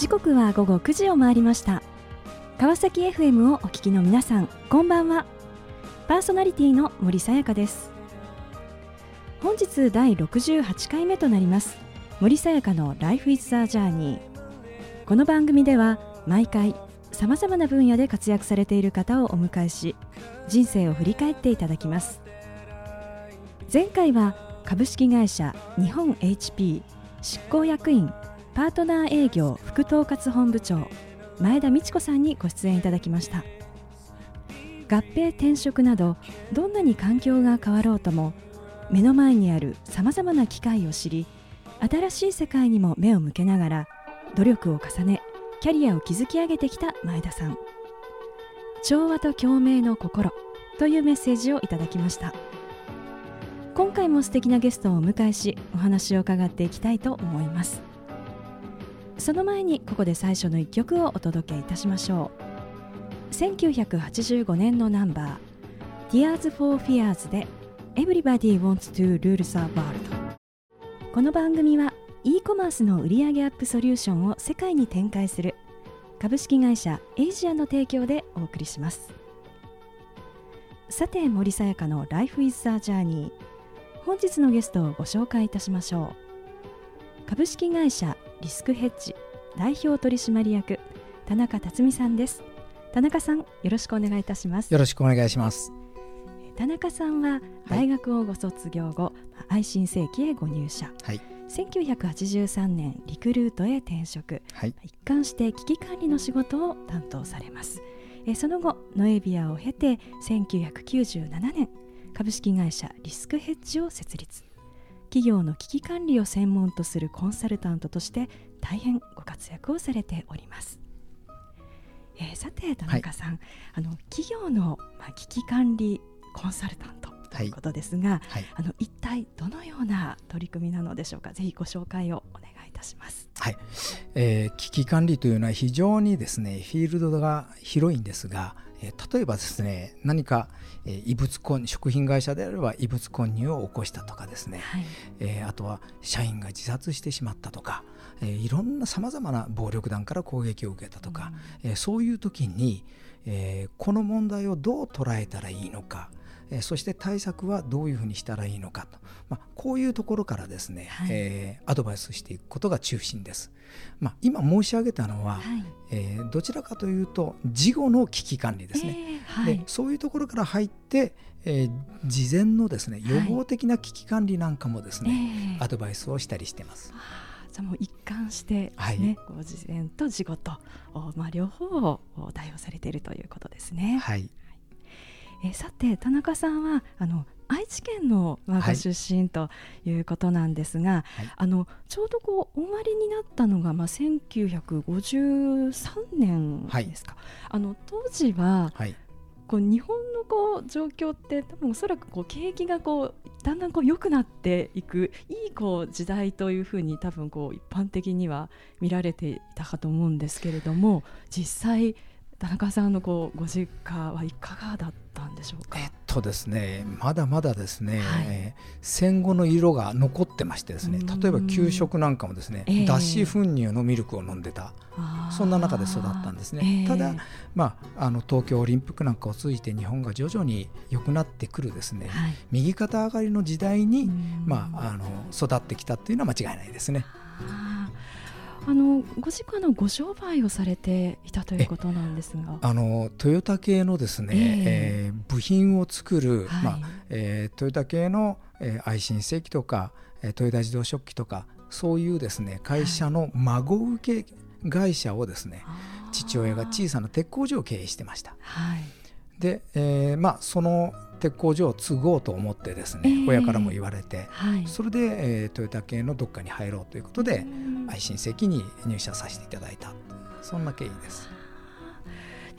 時刻は午後9時を回りました。川崎 FM をお聞きの皆さんこんばんは。パーソナリティの森さやかです。本日第68回目となります森さやかの Life is a Journey この番組では毎回さまざまな分野で活躍されている方をお迎えし人生を振り返っていただきます。前回は株式会社日本 HP 執行役員パートナー営業副統括本部長前田美智子さんにご出演いただきました。合併転職などどんなに環境が変わろうとも目の前にあるさまざまな機会を知り新しい世界にも目を向けながら努力を重ねキャリアを築き上げてきた前田さん。調和と共鳴の心というメッセージをいただきました。今回も素敵なゲストをお迎えしお話を伺っていきたいと思います。その前にここで最初の一曲をお届けいたしましょう。1985年のナンバー Tears for Fears で Everybody Wants to Rule the World この番組は e コマースの売上アップソリューションを世界に展開する株式会社エイジアの提供でお送りします。さて森さやかの Life is a Journey 本日のゲストをご紹介いたしましょう。株式会社リスクヘッジ代表取締役田中辰巳さんです。田中さんよろしくお願いいたします。よろしくお願いします。田中さんは大学をご卒業後、はい、愛心世紀へご入社、はい、1983年リクルートへ転職、はい、一貫して危機管理の仕事を担当されます。えその後ノエビアを経て1997年株式会社リスクヘッジを設立企業の危機管理を専門とするコンサルタントとして大変ご活躍をされております。えー、さて田中さん、はい、あの企業の、まあ、危機管理コンサルタントということですが、はい、あの一体どのような取り組みなのでしょうか？ぜひご紹介をお願いいたします。はい、えー、危機管理というのは非常にですねフィールドが広いんですが、えー、例えばですね何かえ異物混食品会社であれば異物混入を起こしたとかですね、はい、えー、あとは社員が自殺してしまったとか、えー、いろんなさまざまな暴力団から攻撃を受けたとか、うん、えー、そういう時に、えー、この問題をどう捉えたらいいのか、えそして対策はどういうふうにしたらいいのかと、まあ、こういうところからですね、はい、えー、アドバイスしていくことが中心です。まあ、今申し上げたのは、はい、えー、どちらかというと事後の危機管理ですね、えーはい、でそういうところから入って、えー、事前のですね予防的な危機管理なんかもですね、アドバイスをしたりしてます。じゃもう一貫してね、はい、ご事前と事後と、まあ、両方を対応されているということですね。はいえさて田中さんはあの愛知県の我が出身ということなんですが、はい、あのちょうどこうお生まれになったのが、まあ、1953年ですか、はい、あの当時は、はい、こう日本のこう状況って多分おそらくこう景気がこうだんだんこう良くなっていくいいこう時代というふうに多分こう一般的には見られていたかと思うんですけれども実際田中さんのこうご実家はいかがだったんでしょうか？えっとですね、まだまだですね、はい、戦後の色が残ってましてですね、例えば給食なんかもですね、脱脂粉乳のミルクを飲んでた、そんな中で育ったんですね。えー、ただ、まあ、あの東京オリンピックなんかを通じて日本が徐々に良くなってくるですね、はい、右肩上がりの時代に、まあ、あの育ってきたっていうのは間違いないですね。あのご実家のご商売をされていたということなんですが。あのトヨタ系のですね、えー、えー、部品を作る、はい、まあえー、トヨタ系の、えー、愛信正機とか、えー、トヨタ自動食器とかそういうですね会社の孫受け会社をですね、はい、父親が小さな鉄工所を経営してました。はい、で、えー、まあその鉄工所を継ごうと思ってですね、えー、親からも言われて、はい、それで、えー、トヨタ系のどっかに入ろうということで愛心石に入社させていただいた。そんな経緯です。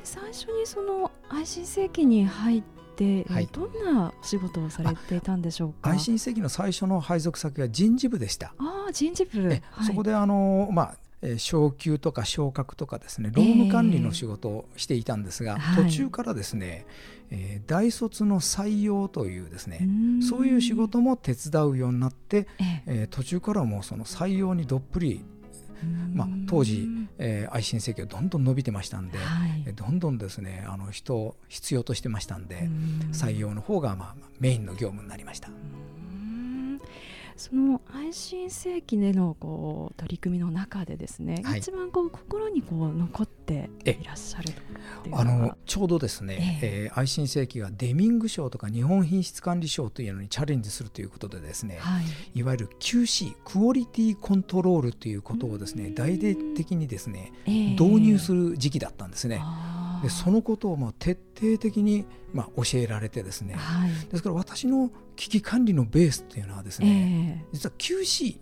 最初にその愛心世紀に入って、はい、どんな仕事をされていたんでしょうか？愛心世紀の最初の配属先は人事部でした。ああ人事部、はい、そこであのまあえ昇給とか昇格とかですね労務管理の仕事をしていたんですが、えー、途中からですね、えー、大卒の採用というですねそういう仕事も手伝うようになって、えー、途中からもうその採用にどっぷりまあ、当時、えー、愛心請求どんどん伸びてましたんで、はい、どんどんですねあの人を必要としてましたんで採用の方がまあメインの業務になりました。その愛心世紀でのこう取り組みの中でですね、はい、一番こう心にこう残っていらっしゃるあのちょうどですね、ええ。えー、愛心世紀がデミング賞とか日本品質管理賞というのにチャレンジするということでですね、はい、いわゆる QC クオリティコントロールということをですね大々的にですね、導入する時期だったんですね。でそのことをまあ徹底的にまあ教えられてですね、はい、ですから私の危機管理のベースっていうのはですね、えー、実は QC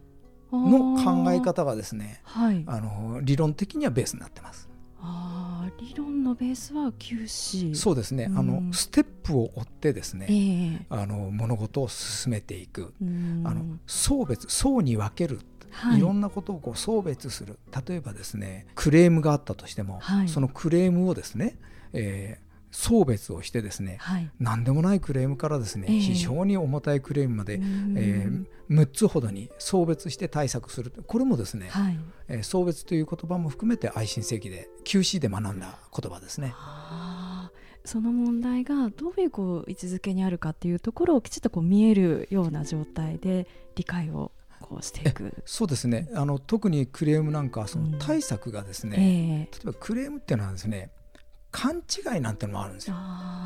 の考え方がですね、はい、あの理論的にはベースになってます。あ理論のベースは QC そうですね、うん、あのステップを追ってですね、えー、あの物事を進めていく、あの層別層に分けるはい、いろんなことをこう送別する。例えばですねクレームがあったとしても、はい、そのクレームをですね、えー送別をしてですね、はい、何でもないクレームからですね、えー、非常に重たいクレームまで、えー、6つほどに送別して対策する。これもですね、はい、えー、送別という言葉も含めて愛心世紀で QC で学んだ言葉ですね。その問題がどういうこう位置づけにあるかっていうところをきちっとこう見えるような状態で理解をこうしていく。そうですね。あの特にクレームなんかその対策がですね、うんえ。ー、例えばクレームっていうのはですね勘違いなんてのもあるんですよ。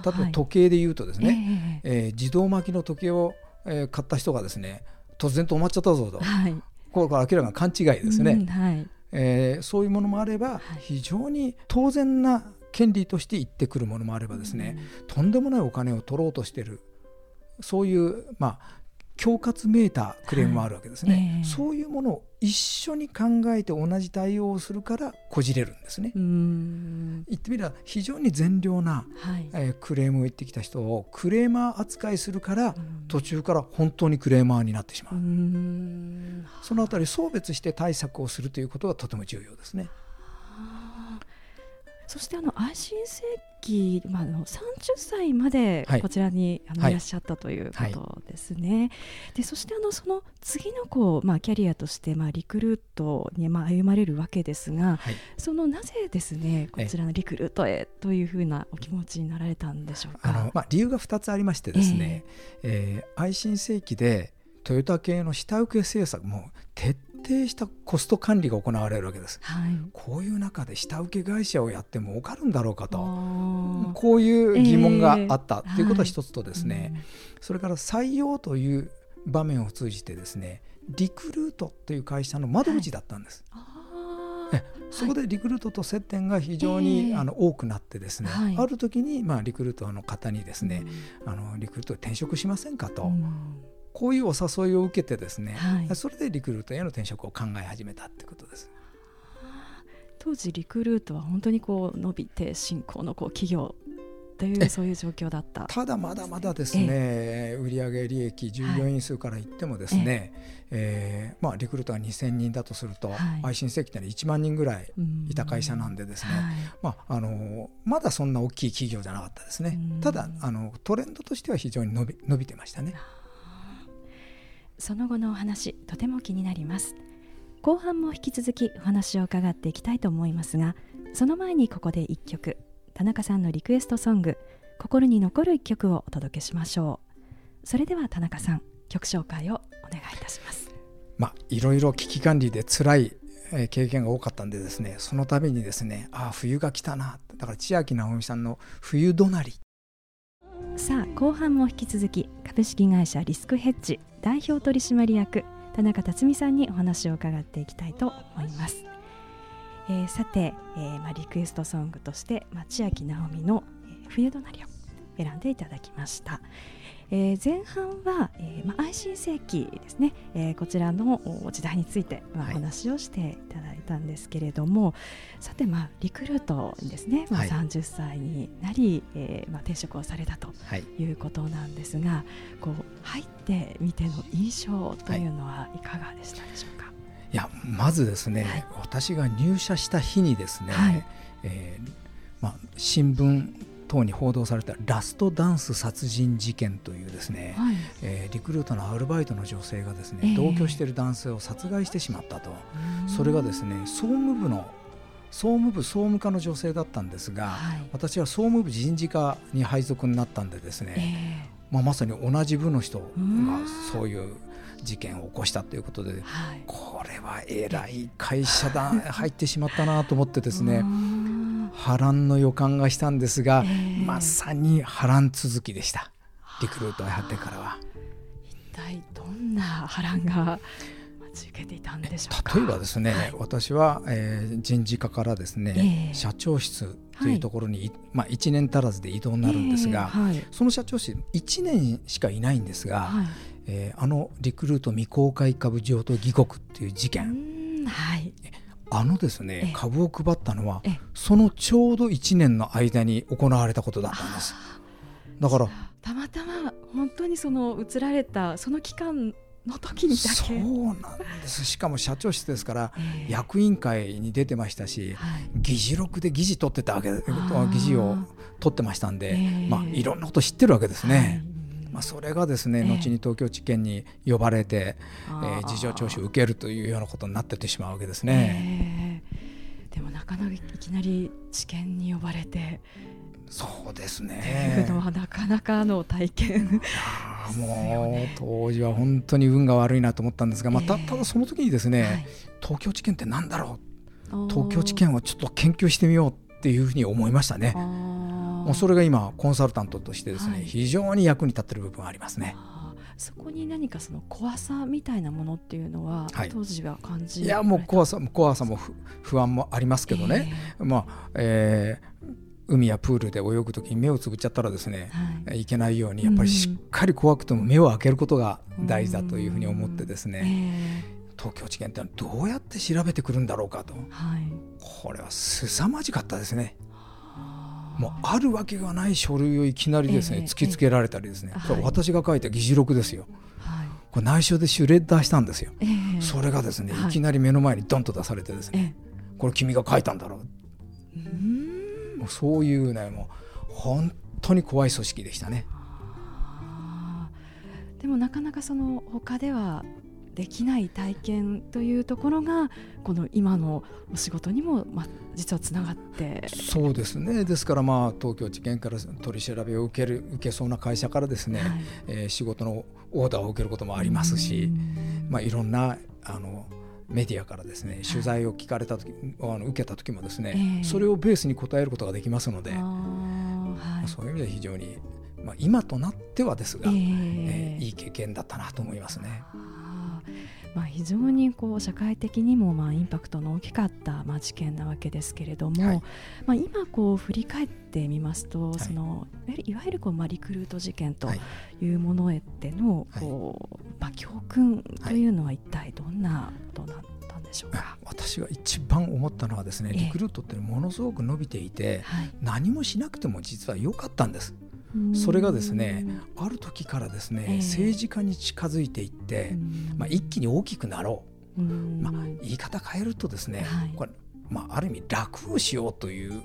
例えば時計で言うとですね、はい、えー、自動巻きの時計を、えー、買った人がですね突然止まっちゃったぞと、はい、これ明らかな勘違いですね、うんはい、えー、そういうものもあれば、非常に当然な権利として言ってくるものもあればですね、うん、とんでもないお金を取ろうとしている。そういう、まあ、恐喝めいたクレームもあるわけですね、はい。えー、そういうものを一緒に考えて同じ対応をするからこじれるんですね。言ってみれば非常に善良な、はい、えー、クレームを言ってきた人をクレーマー扱いするから途中から本当にクレーマーになってしまう。そのあたり送別して対策をするということがとても重要ですね。そしてあの愛心世紀、まあ、あの30歳までこちらに、はい、あのい。らっしゃったということですね。はい、でそしてあのその次のこう、まあ、キャリアとして、まあ、リクルートに、まあ、歩まれるわけですが、はい、そのなぜですねこちらのリクルートへというふうなお気持ちになられたんでしょうか？あのまあ、理由が2つありましてですね、えー、えー、愛心世紀でトヨタ系の下請け政策も徹底したコスト管理が行われるわけです、はい、こういう中で下請け会社をやっても儲かるんだろうかと。こういう疑問があったということは一つとですね、はい、それから採用という場面を通じてですねリクルートという会社の窓口だったんです。はい。そこでリクルートと接点が非常に、あの多くなってですね、はい、ある時に、まあ、リクルートの方にですね、うん、あのリクルート転職しませんかと、うん、こういうお誘いを受けてですね、はい、それでリクルートへの転職を考え始めたってことです。当時リクルートは本当にこう伸びて進行のこう企業というそういう状況だった。ただまだまだですね売上利益従業員数から言ってもですね、はい、えー、まあ、リクルートが2000人だとすると、はい、愛心石器は1万人ぐらいいた会社なんでですね、はい、まあ、あのまだそんな大きい企業じゃなかったですね。ただあのトレンドとしては非常に伸び伸びてましたね。その後のお話とても気になります。後半も引き続きお話を伺っていきたいと思いますがその前にここで1曲。田中さんのリクエストソング心に残る1曲をお届けしましょう。それでは田中さん曲紹介をお願いいたします。まあいろいろ危機管理で辛い経験が多かったんでですねその度にですねああ冬が来たな。だから千秋直美さんの「冬怒鳴り」さあ後半も引き続き株式会社リスクヘッジ代表取締役田中辰巳さんにお話を伺っていきたいと思います。えー、さて、えーまあ、リクエストソングとして千秋直美の、えー「冬隣」を選んでいただきました。えー、前半は、えーまあ、愛心世紀ですね、えー、こちらの時代について、まあ、お話をしていただいたんですけれども、はい、さて、まあ、リクルートにですね、まあ、30歳になり、はい、えー、まあ、転職をされたとい。うことなんですが、はい、こう入ってみての印象というのはいかがでしたでしょうか、いやまずですね、私が入社した日にですね、はい、えーまあ、新聞等に報道されたラストダンス殺人事件というですね、はい、えー、リクルートのアルバイトの女性がですね、えー、同居している男性を殺害してしまったと、それがですね総務部の総務部総務課の女性だったんですが、はい、私は総務部人事課に配属になったんでですね、えー、まあ、まさに同じ部の人がそういう事件を起こしたということで、はい、これはえらい会社だ入ってしまったなと思ってですね波乱の予感がしたんですが、えー、まさに波乱続きでした。リクルートをやってからは。一体どんな波乱が受けていたんでしょうか？例えばですね、はい、私は、えー、人事課からですね、えー、社長室というところに、はい、まあ、1年足らずで異動になるんですが、えーはい、その社長室1年しかいないんですが、はい、えー、あのリクルート未公開株譲渡議国っていう事件、はい、あのですね株を配ったのはそのちょうど1年の間に行われたことだったんです。だからたまたま本当にその移られたその期間の時にだけ。そうなんです。しかも社長室ですから、えー、役員会に出てましたし、はい、議事録で議事取ってたわけ議事を取ってましたんで、えー、まあ、いろんなこと知ってるわけですね。はいまあ、それがですね、えー、後に東京地検に呼ばれて、えー、事情聴取を受けるというようなことになっててしまうわけですね。えー、でもなかなかいきなり地検に呼ばれて。そうですね。いうのはなかなかの体験。もう当時は本当に運が悪いなと思ったんですが、まあ、たただその時にですね、はい、東京地検ってなんだろう。東京地検をちょっと研究してみようっていうふうに思いましたね。もうそれが今コンサルタントとしてですね、はい、非常に役に立ってる部分がありますね。そこに何かその怖さみたいなものっていうのは、はい、当時は感じい？やもう怖さ怖さも不安もありますけどね、えー、まあえー、海やプールで泳ぐ時に目をつぶっちゃったらですね、はい、いけないようにやっぱりしっかり怖くても目を開けることが大事だというふうに思ってですね、東京地検ってどうやって調べてくるんだろうかと、はい、これは凄まじかったですね。もうあるわけがない書類をいきなりですね、突きつけられたりですね、これ私が書いた議事録ですよ。これ内緒でシュレッダーしたんですよ。それがですね、い。きなり目の前にドンと出されてですね、これ君が書いたんだろう。もうそういうねもう本当に怖い組織でしたね。でもなかなかその他ではできない体験というところがこの今のお仕事にも、まあ、実はつながって。そうですね。ですから、まあ、東京地検から取り調べを受ける受けそうな会社からですね、はい、えー、仕事のオーダーを受けることもありますし、まあ、いろんなあのメディアからですね取材を聞かれた時、あの受けた時もですね、えー、それをベースに答えることができますので、はい。まあ、そういう意味で非常に、まあ、今となってはですが、えー、えー、いい経験だったなと思いますね。まあ、非常にこう社会的にもまあインパクトの大きかったまあ事件なわけですけれども、はい、まあ、今こう振り返ってみますと、はい、そのいわゆるこうまあリクルート事件とい。うものへってのこう、まあ、教訓というのは一体どんなことなんったんでしょうか？私が一番思ったのはですねリクルートってものすごく伸びていて、はい、何もしなくても実は良かったんです。それがですねある時からですね、えー、政治家に近づいていって、まあ、一気に大きくなろう、まあ、言い方変えるとですね、はい、これまあ、ある意味楽をしようという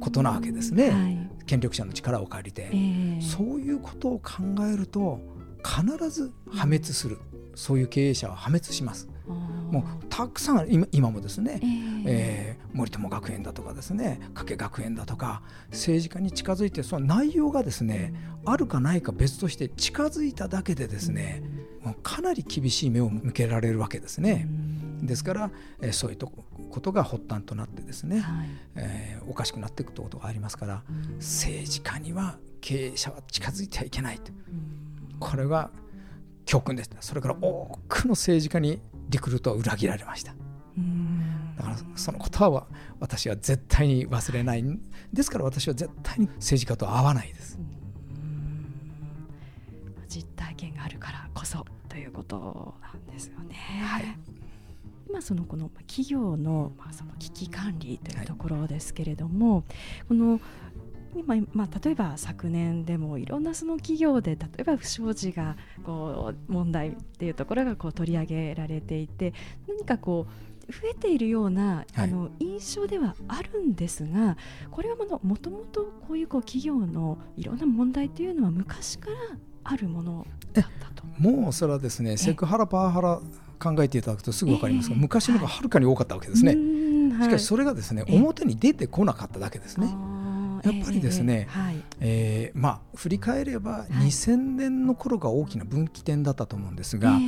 ことなわけですね、はい、権力者の力を借りて、えー、そういうことを考えると必ず破滅する、そういう経営者は破滅します。もうたくさん今今もですね、えー、えー、森友学園だとかですね加計学園だとか政治家に近づいてその内容がですね、うん、あるかないか別として近づいただけでですね、うん、もうかなり厳しい目を向けられるわけですね。うん、ですから、えー、そういうことが発端となってですね、はい、えー、おかしくなっていくということがありますから、政治家には経営者は近づいてはいけないと、これは教訓でしたそれから多くの政治家にリクルートは裏切られました。だからそのことは私は絶対に忘れないですから私は絶対に政治家と会わないです。実体験があるからこそということなんですよね。はい。今そのこの企業のまあその危機管理というところですけれども、はい、この今、まあ、例えば昨年でもいろんなその企業で例えば不祥事がこう問題っていうところがこう取り上げられていて何かこう増えているような、あの印象ではあるんですがこれはもともとこういうこう企業のいろんな問題というのは昔からあるものだったと。もうそれはですねセクハラパワハラ考えていただくとすぐ分かりますが、えー、昔の方がはるかに多かったわけですね、はい、しかしそれがですね、表に出てこなかっただけですね。やっぱりですね、えまあ、振り返れば2000年の頃が大きな分岐点だったと思うんですが、は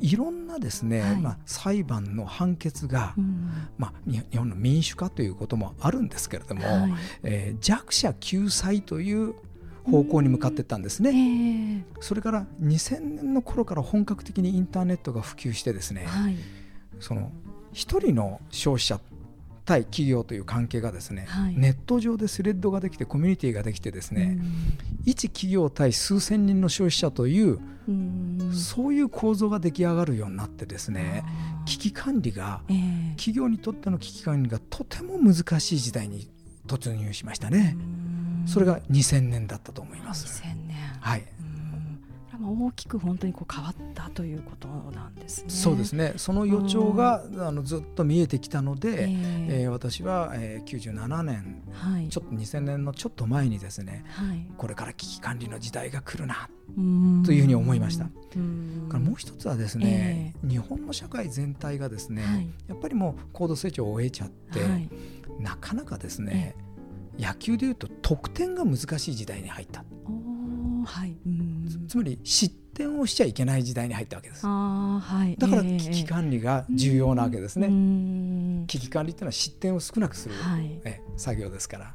い、いろんなですね、はい、まあ、裁判の判決が、うん、まあ、日本の民主化ということもあるんですけれども、はい、えー、弱者救済という方向に向かっていったんですね、えー、それから2000年の頃から本格的にインターネットが普及してですね、その一人の消費者対企業という関係がですね、はい、ネット上でスレッドができてコミュニティができてですね、一企業対数千人の消費者というそういう構造が出来上がるようになってですね危機管理が、えー、企業にとっての危機管理がとても難しい時代に突入しましたね。それが2000年だったと思います。2000年はい大きく本当にこう変わったということなんですね。そうですね。その予兆が、あのずっと見えてきたので、えー、えー、私は、えー、97年、はい、ちょっと2000年のちょっと前にですね、はい、これから危機管理の時代が来るなというふうに思いました。からもう一つはですね、えー、日本の社会全体がですね、はい、やっぱりもう高度成長を終えちゃって、なかなかですね、野球でいうと得点が難しい時代に入った。はい、つまり失点をしちゃいけない時代に入ったわけです。はい、だから危機管理が重要なわけですね。えー、危機管理っていうのは失点を少なくする、はい、え作業ですから。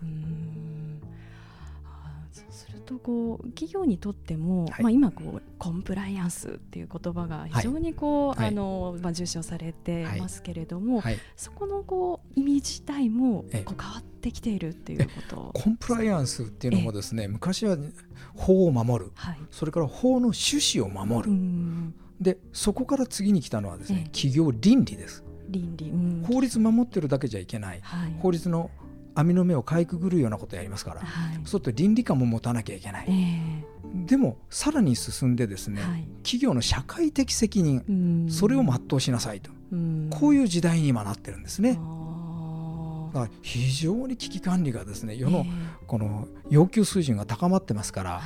とこう企業にとっても、はい、まあ、今こうコンプライアンスっていう言葉が非常にこう、はい、あのまあ、重視されてますけれども、はい、そこのこう意味自体もこう変わってきているっていうこと。コンプライアンスっていうのもですね昔は法を守る、それから法の趣旨を守る。でそこから次に来たのはですね、企業倫理です。倫理、法律守ってるだけじゃいけない、法律の網の目をかいくぐるようなことをやりますから、はい、そうすると倫理観も持たなきゃいけない、えー、でもさらに進んでですね、はい、企業の社会的責任それを全うしなさいと。こういう時代に今なってるんですね。だから非常に危機管理がですね世のこの要求水準が高まってますから、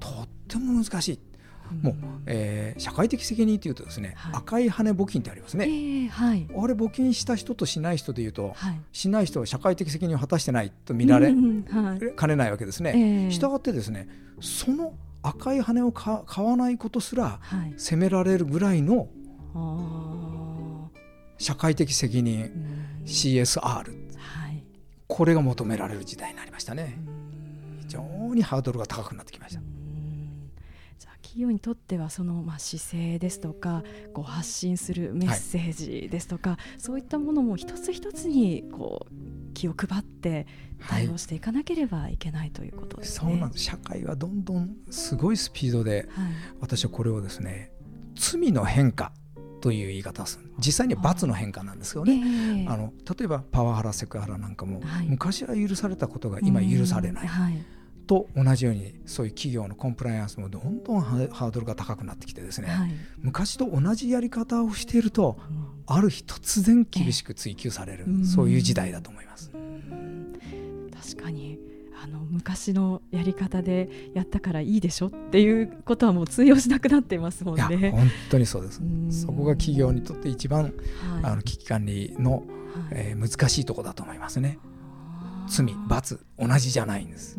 とっても難しい。もう、えー、社会的責任というとですね、はい、赤い羽募金ってありますね、えーはい、あれ募金した人としない人でいうと、はい、しない人は社会的責任を果たしてないと見られ、かねないわけですね。えー、したがってですねその赤い羽を買わないことすら責められるぐらいの社会的責任 CSR、これが求められる時代になりましたね。非常にハードルが高くなってきました。企業にとってはそのまあ姿勢ですとかこう発信するメッセージですとか、はい、そういったものも一つ一つにこう気を配って対応していかなければいけないということですね。そうなんです。社会はどんどんすごいスピードで、はい、私はこれをですね罪の変化という言い方をする。実際には罰の変化なんですよね、えー、あの例えばパワハラセクハラなんかも、はい、昔は許されたことが今許されない、はいと同じようにそういう企業のコンプライアンスもどんどんハードルが高くなってきてですね、はい、昔と同じやり方をしていると、うん、ある日突然厳しく追求される、えー、そういう時代だと思います。確かにあの昔のやり方でやったからいいでしょっていうことはもう通用しなくなっていますもんね。本当にそうです。そこが企業にとって一番、はい、あの危機管理の、はい、えー、難しいところだと思いますね。罪罰同じじゃないんです。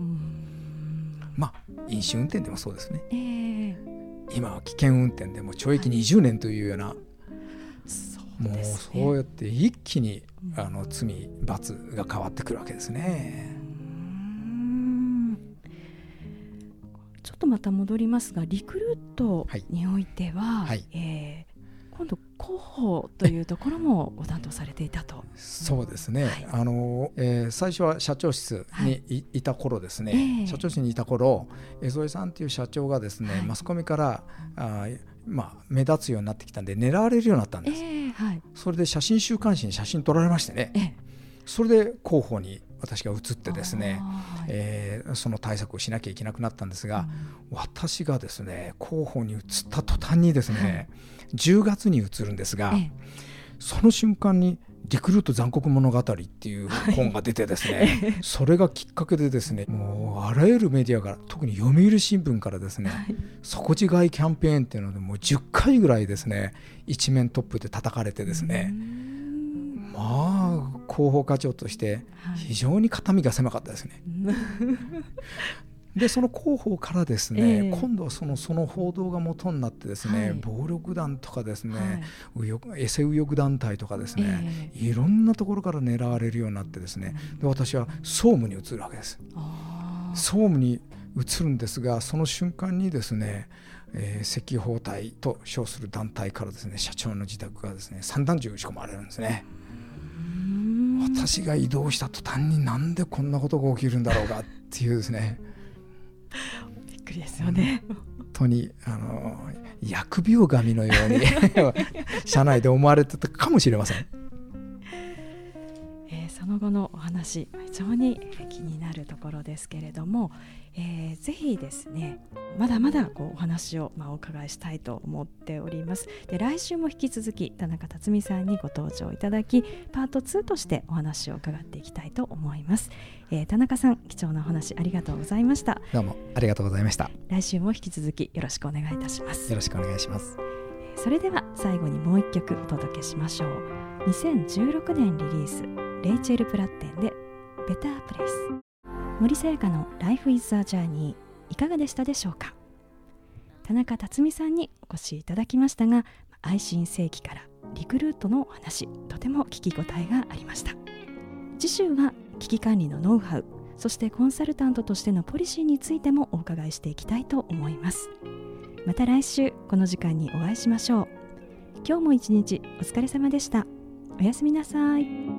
まあ飲酒運転でもそうですね、えー、今は危険運転でも懲役20年というような、はい、もうそうやって一気にあの罪罰が変わってくるわけですね。ちょっとまた戻りますがリクルートにおいては、はい。はい、え今度広報というところもご担当されていたと。そうですね。はい、あの、えー、最初は社長室にいはい、いた頃ですね、えー、社長室にいた頃、江添さんという社長がですね、はい、マスコミからあまあ目立つようになってきたんで狙われるようになったんです。えー、はい。それで写真週刊誌に写真撮られましてね。えー、それで広報に私が移ってですね、はい、えー、その対策をしなきゃいけなくなったんですが、うん、私がですね広報に移った途端にですね、はい、10月に移るんですが、ええ、その瞬間にリクルート残酷物語っていう本が出てですね、はい、それがきっかけでですねもうあらゆるメディアから特に読売新聞からですね、はい、底違いキャンペーンっていうのでもう10回ぐらいですね一面トップで叩かれてですねまあ広報課長として非常に肩身が狭かったですね。でその広報からですね、えー、今度はそのその報道が元になってですね、はい、暴力団とかですね、はい、エセ右翼団体とかですね、えー、いろんなところから狙われるようになってですね、で私は総務に移るわけです。総務に移るんですがその瞬間にですねえー、赤包隊と称する団体からですね社長の自宅がですね散弾銃撃ち込まれるんですね。私が移動した途端になんでこんなことが起きるんだろうかっていうですねびっくりですよね。本当にあの疫病神のように 社内で思われてたかもしれません。の後のお話非常に気になるところですけれども、えー、ぜひですねまだまだこうお話を、まあ、お伺いしたいと思っております。で来週も引き続き田中辰巳さんにご登場いただきパート2としてお話を伺っていきたいと思います、えー、田中さん貴重なお話ありがとうございました。どうもありがとうございました。来週も引き続きよろしくお願いいたします。よろしくお願いします。それでは最後にもう一曲お届けしましょう。2016年リリースレイチェル・プラッテンでベタープレイス。森さやかの Life is a Journey いかがでしたでしょうか？田中辰巳さんにお越しいただきましたが愛心正規からリクルートのお話とても聞き応えがありました。次週は危機管理のノウハウそしてコンサルタントとしてのポリシーについてもお伺いしていきたいと思います。また来週この時間にお会いしましょう。今日も一日お疲れ様でした。おやすみなさい。